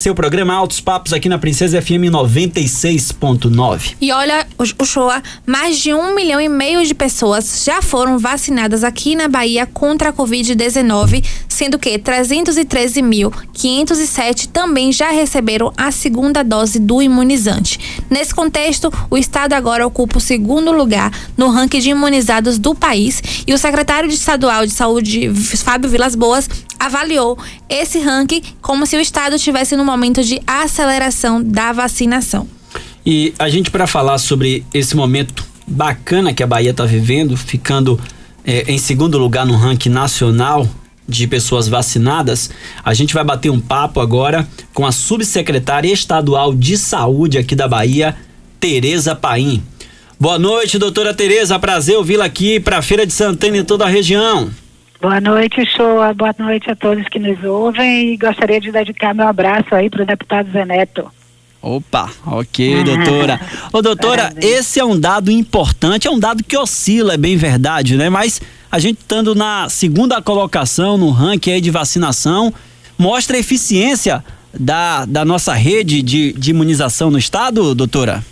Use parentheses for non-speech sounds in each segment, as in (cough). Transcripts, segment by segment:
Seu programa Altos Papos aqui na Princesa FM 96.9. E olha, o Shoa, mais de um milhão e meio de pessoas já foram vacinadas aqui na Bahia contra a Covid-19, sendo que 313.507 também já receberam a segunda dose do imunizante. Nesse contexto, o estado agora ocupa o segundo lugar no ranking de imunizados do país e o secretário de estadual de saúde, Fábio Vilas Boas, avaliou esse ranking como se o estado estivesse no momento de aceleração da vacinação. E a gente, para falar sobre esse momento bacana que a Bahia está vivendo, ficando é, em segundo lugar no ranking nacional de pessoas vacinadas, a gente vai bater um papo agora com a subsecretária estadual de saúde aqui da Bahia, Tereza Paim. Boa noite, doutora Tereza. Prazer ouvi-la aqui para a Feira de Santana e toda a região. Boa noite, Shoa. Boa noite a todos que nos ouvem e gostaria de dedicar meu abraço aí para o deputado Zeneto. Opa, ok, doutora. (laughs) Ô, doutora, Parabéns. esse é um dado importante, é um dado que oscila, é bem verdade, né? Mas a gente estando na segunda colocação no ranking aí de vacinação, mostra a eficiência da, da nossa rede de, de imunização no estado, doutora?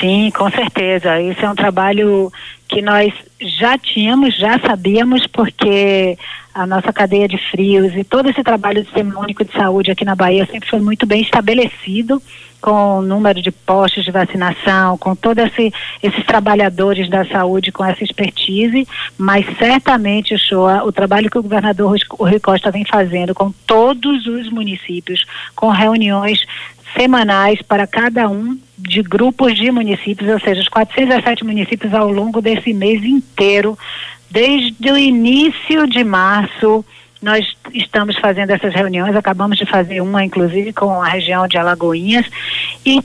Sim, com certeza. Isso é um trabalho que nós já tínhamos, já sabíamos, porque a nossa cadeia de frios e todo esse trabalho do Sistema Único de Saúde aqui na Bahia sempre foi muito bem estabelecido, com o número de postos de vacinação, com todos esse, esses trabalhadores da saúde com essa expertise, mas certamente, Shoa, o trabalho que o governador Rui Costa vem fazendo com todos os municípios, com reuniões semanais para cada um de grupos de municípios, ou seja, os 407 municípios ao longo desse mês inteiro, desde o início de março, nós estamos fazendo essas reuniões, acabamos de fazer uma, inclusive, com a região de Alagoinhas, e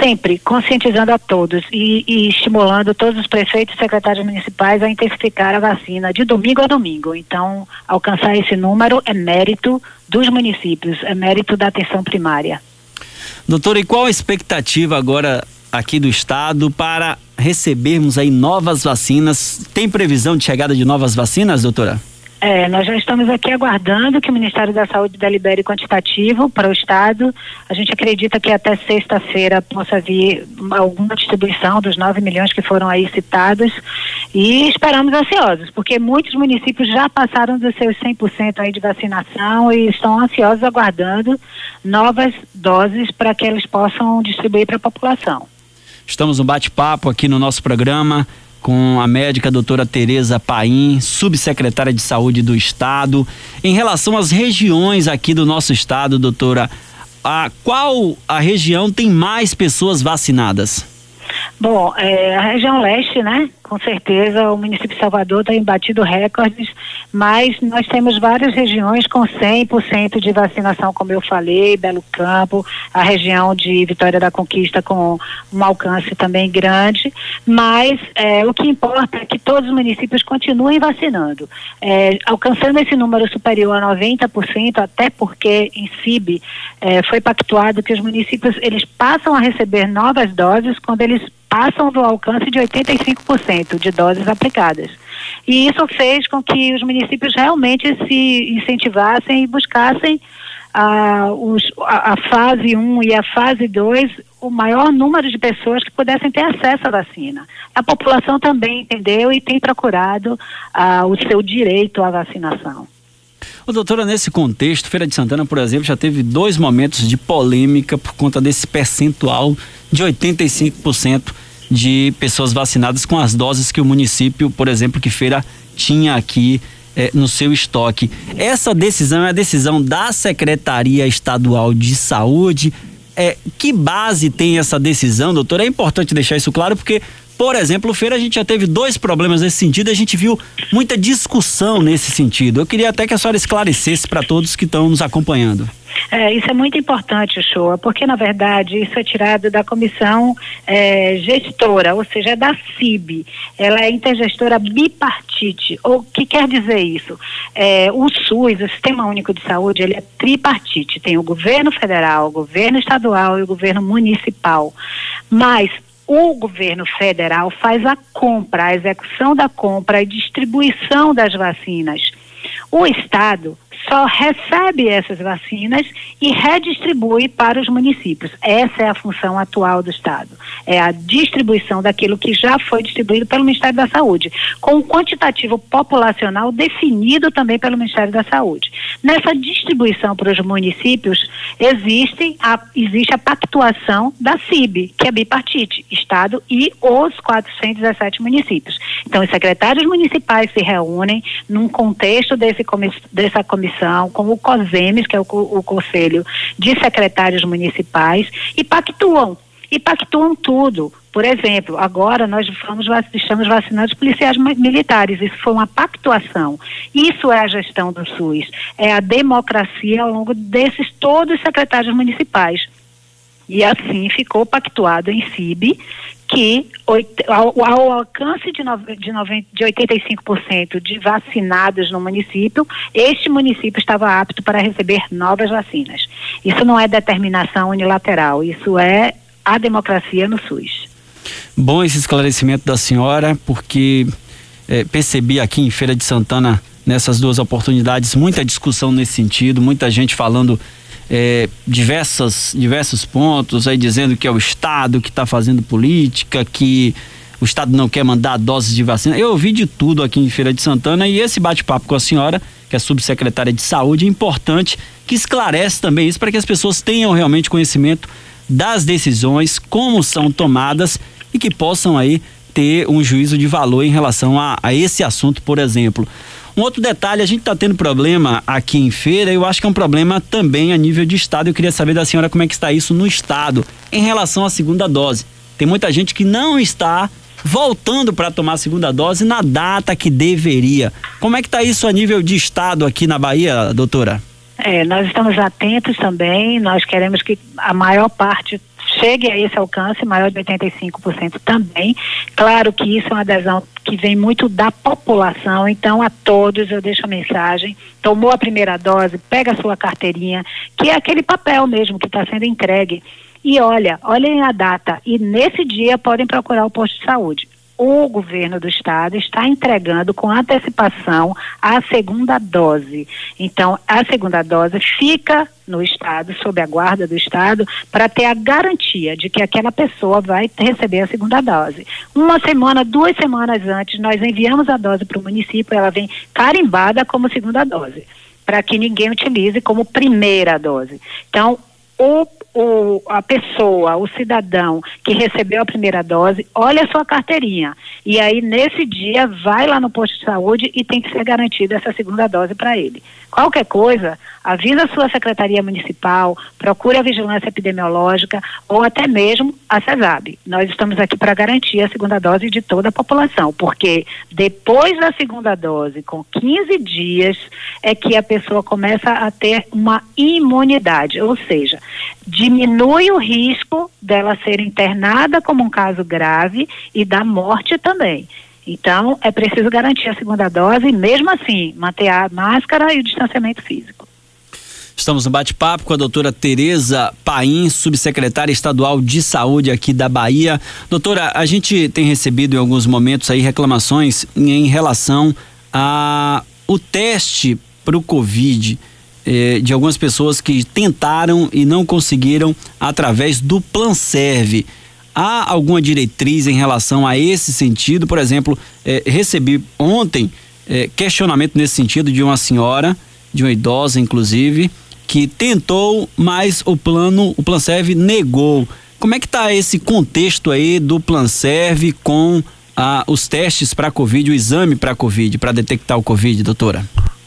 sempre conscientizando a todos e, e, estimulando todos os prefeitos e secretários municipais a intensificar a vacina de domingo a domingo. Então, alcançar esse número é mérito dos municípios, é mérito da atenção primária. Doutora, e qual a expectativa agora aqui do estado para recebermos aí novas vacinas? Tem previsão de chegada de novas vacinas, doutora? É, nós já estamos aqui aguardando que o Ministério da Saúde delibere quantitativo para o Estado. A gente acredita que até sexta-feira possa vir alguma distribuição dos 9 milhões que foram aí citados e esperamos ansiosos, porque muitos municípios já passaram dos seus 100% aí de vacinação e estão ansiosos aguardando novas doses para que eles possam distribuir para a população. Estamos no bate-papo aqui no nosso programa com a médica doutora Tereza Paim, subsecretária de Saúde do Estado. Em relação às regiões aqui do nosso estado, doutora, a qual a região tem mais pessoas vacinadas? Bom, é, a região leste, né? Com certeza o município de Salvador tem batido recordes, mas nós temos várias regiões com 100% de vacinação, como eu falei, Belo Campo, a região de Vitória da Conquista com um alcance também grande, mas é, o que importa é que todos os municípios continuem vacinando, é, alcançando esse número superior a 90%, até porque em CIB é, foi pactuado que os municípios eles passam a receber novas doses quando eles passam do alcance de 85% de doses aplicadas. E isso fez com que os municípios realmente se incentivassem e buscassem a, os, a, a fase 1 e a fase 2 o maior número de pessoas que pudessem ter acesso à vacina. A população também entendeu e tem procurado uh, o seu direito à vacinação. Ô, doutora, nesse contexto, Feira de Santana, por exemplo, já teve dois momentos de polêmica por conta desse percentual de 85% de pessoas vacinadas com as doses que o município, por exemplo, que Feira tinha aqui eh, no seu estoque. Essa decisão é a decisão da Secretaria Estadual de Saúde. É, que base tem essa decisão, doutor? É importante deixar isso claro porque por exemplo, Feira, a gente já teve dois problemas nesse sentido, a gente viu muita discussão nesse sentido. Eu queria até que a senhora esclarecesse para todos que estão nos acompanhando. É, isso é muito importante, Shoa, porque na verdade isso é tirado da comissão é, gestora, ou seja, é da CIB. Ela é intergestora bipartite. O que quer dizer isso? É, o SUS, o Sistema Único de Saúde, ele é tripartite. Tem o governo federal, o governo estadual e o governo municipal. Mas o governo federal faz a compra, a execução da compra e distribuição das vacinas. O Estado só recebe essas vacinas e redistribui para os municípios. Essa é a função atual do Estado. É a distribuição daquilo que já foi distribuído pelo Ministério da Saúde, com um quantitativo populacional definido também pelo Ministério da Saúde. Nessa distribuição para os municípios, existe a, existe a pactuação da CIB, que é bipartite, Estado e os 417 municípios. Então, os secretários municipais se reúnem num contexto desse, dessa comissão, com o COSEMES, que é o, o Conselho de Secretários Municipais, e pactuam. E pactuam tudo. Por exemplo, agora nós vamos, estamos vacinando os policiais militares. Isso foi uma pactuação. Isso é a gestão do SUS. É a democracia ao longo desses todos os secretários municipais. E assim ficou pactuado em CIB que ao, alcance de, de, 90, de 85% de vacinados no município, este município estava apto para receber novas vacinas. Isso não é determinação unilateral, isso é a democracia no SUS. Bom esse esclarecimento da senhora, porque é, percebi aqui em Feira de Santana, nessas duas oportunidades, muita discussão nesse sentido, muita gente falando é, diversas, diversos pontos, aí dizendo que é o Estado que está fazendo política, que o Estado não quer mandar doses de vacina. Eu ouvi de tudo aqui em Feira de Santana e esse bate-papo com a senhora, que é subsecretária de Saúde, é importante, que esclarece também isso para que as pessoas tenham realmente conhecimento das decisões, como são tomadas e que possam aí ter um juízo de valor em relação a, a esse assunto, por exemplo. Um outro detalhe, a gente está tendo problema aqui em feira, eu acho que é um problema também a nível de estado. Eu queria saber da senhora como é que está isso no estado em relação à segunda dose. Tem muita gente que não está voltando para tomar a segunda dose na data que deveria. Como é que está isso a nível de estado aqui na Bahia, doutora? É, nós estamos atentos também, nós queremos que a maior parte chegue a esse alcance, maior de 85% também. Claro que isso é uma adesão que vem muito da população, então a todos eu deixo a mensagem, tomou a primeira dose, pega a sua carteirinha, que é aquele papel mesmo que está sendo entregue. E olha, olhem a data, e nesse dia podem procurar o posto de saúde o governo do estado está entregando com antecipação a segunda dose. Então, a segunda dose fica no estado, sob a guarda do estado, para ter a garantia de que aquela pessoa vai receber a segunda dose. Uma semana, duas semanas antes, nós enviamos a dose para o município, ela vem carimbada como segunda dose, para que ninguém utilize como primeira dose. Então, o o, a pessoa, o cidadão que recebeu a primeira dose, olha a sua carteirinha. E aí, nesse dia, vai lá no posto de saúde e tem que ser garantida essa segunda dose para ele. Qualquer coisa, avisa a sua secretaria municipal, procure a vigilância epidemiológica ou até mesmo a CESAB. Nós estamos aqui para garantir a segunda dose de toda a população, porque depois da segunda dose, com 15 dias, é que a pessoa começa a ter uma imunidade, ou seja, diminui o risco dela ser internada como um caso grave e da morte também. Então, é preciso garantir a segunda dose e, mesmo assim, manter a máscara e o distanciamento físico. Estamos no bate-papo com a doutora Tereza Paim, subsecretária estadual de saúde aqui da Bahia. Doutora, a gente tem recebido em alguns momentos aí reclamações em relação a o teste para o Covid eh, de algumas pessoas que tentaram e não conseguiram através do Plan Serve. Há alguma diretriz em relação a esse sentido? Por exemplo, eh, recebi ontem eh, questionamento nesse sentido de uma senhora, de uma idosa inclusive, que tentou, mas o plano, o Plan Serve negou. Como é que está esse contexto aí do Plan Serve com ah, os testes para Covid, o exame para Covid, para detectar o Covid, doutora?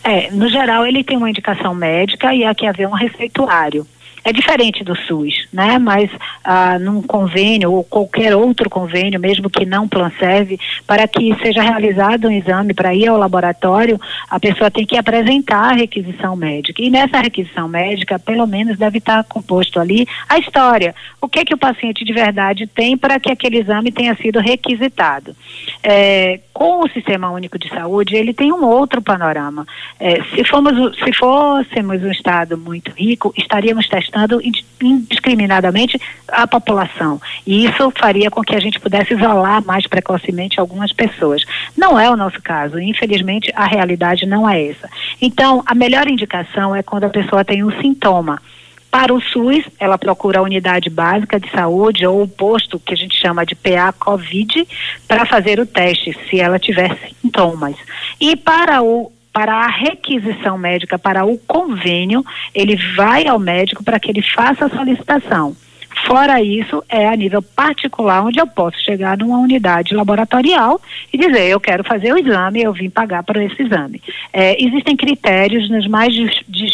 É, no geral ele tem uma indicação médica e há que haver um receituário é diferente do SUS, né? Mas ah, num convênio ou qualquer outro convênio, mesmo que não plan serve, para que seja realizado um exame para ir ao laboratório, a pessoa tem que apresentar a requisição médica. E nessa requisição médica, pelo menos deve estar composto ali a história. O que que o paciente de verdade tem para que aquele exame tenha sido requisitado. É, com o Sistema Único de Saúde, ele tem um outro panorama. É, se, formos, se fôssemos um estado muito rico, estaríamos testando testando indiscriminadamente a população. E isso faria com que a gente pudesse isolar mais precocemente algumas pessoas. Não é o nosso caso. Infelizmente, a realidade não é essa. Então, a melhor indicação é quando a pessoa tem um sintoma. Para o SUS, ela procura a unidade básica de saúde ou o posto que a gente chama de PA COVID para fazer o teste, se ela tiver sintomas. E para o para a requisição médica, para o convênio, ele vai ao médico para que ele faça a solicitação. Fora isso, é a nível particular, onde eu posso chegar numa unidade laboratorial e dizer, eu quero fazer o exame, eu vim pagar por esse exame. É, existem critérios nos mais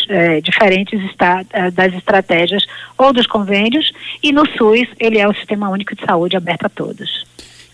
é, diferentes é, das estratégias ou dos convênios, e no SUS ele é o Sistema Único de Saúde aberto a todos.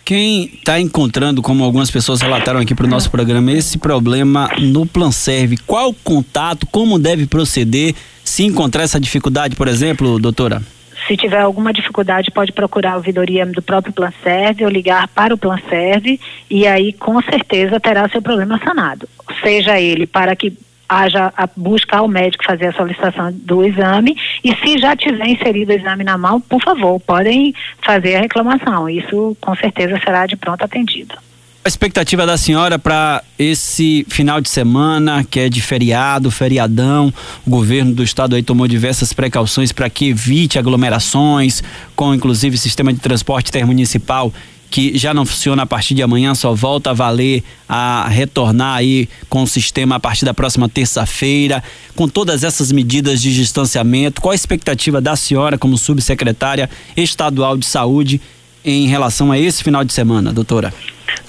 Quem está encontrando, como algumas pessoas relataram aqui para o nosso programa, esse problema no Plan Serve, qual contato, como deve proceder se encontrar essa dificuldade, por exemplo, doutora? Se tiver alguma dificuldade, pode procurar a ouvidoria do próprio Plan Serve ou ligar para o Plan Serve e aí com certeza terá seu problema sanado. Seja ele para que haja a buscar ao médico fazer a solicitação do exame e se já tiver inserido o exame na mão, por favor, podem fazer a reclamação. Isso com certeza será de pronto atendido. A expectativa da senhora para esse final de semana, que é de feriado, feriadão, o governo do estado aí tomou diversas precauções para que evite aglomerações, com inclusive sistema de transporte intermunicipal que já não funciona a partir de amanhã, só volta a valer a retornar aí com o sistema a partir da próxima terça-feira, com todas essas medidas de distanciamento. Qual a expectativa da senhora como subsecretária estadual de saúde em relação a esse final de semana, doutora?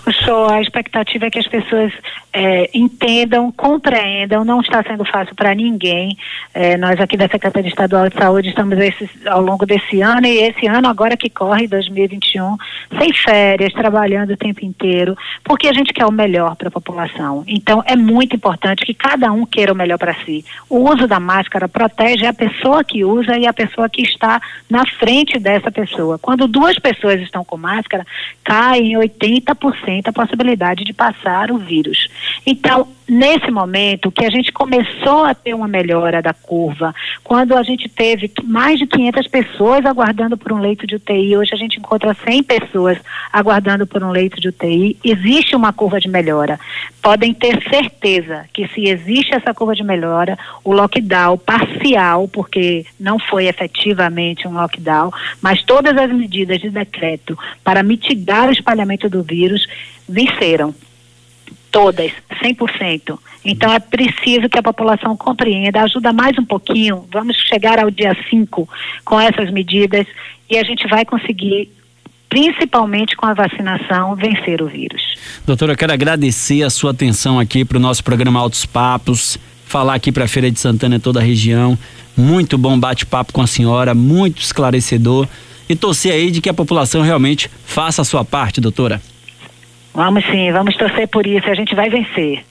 Show, a expectativa é que as pessoas é, entendam, compreendam, não está sendo fácil para ninguém. É, nós aqui da Secretaria Estadual de Saúde estamos esse, ao longo desse ano e esse ano agora que corre, 2021, sem férias, trabalhando o tempo inteiro, porque a gente quer o melhor para a população. Então é muito importante que cada um queira o melhor para si. O uso da máscara protege a pessoa que usa e a pessoa que está na frente dessa pessoa. Quando duas pessoas estão com máscara, cai em 80% a possibilidade de passar o vírus. Então, nesse momento que a gente começou a ter uma melhora da curva, quando a gente teve mais de 500 pessoas aguardando por um leito de UTI, hoje a gente encontra 100 pessoas aguardando por um leito de UTI, existe uma curva de melhora. Podem ter certeza que se existe essa curva de melhora, o lockdown parcial, porque não foi efetivamente um lockdown, mas todas as medidas de decreto para mitigar o espalhamento do vírus venceram. Todas, 100%. Então é preciso que a população compreenda, ajuda mais um pouquinho, vamos chegar ao dia 5 com essas medidas e a gente vai conseguir principalmente com a vacinação, vencer o vírus. Doutora, eu quero agradecer a sua atenção aqui para o nosso programa Altos Papos, falar aqui para a Feira de Santana e toda a região. Muito bom bate-papo com a senhora, muito esclarecedor. E torcer aí de que a população realmente faça a sua parte, doutora. Vamos sim, vamos torcer por isso, a gente vai vencer.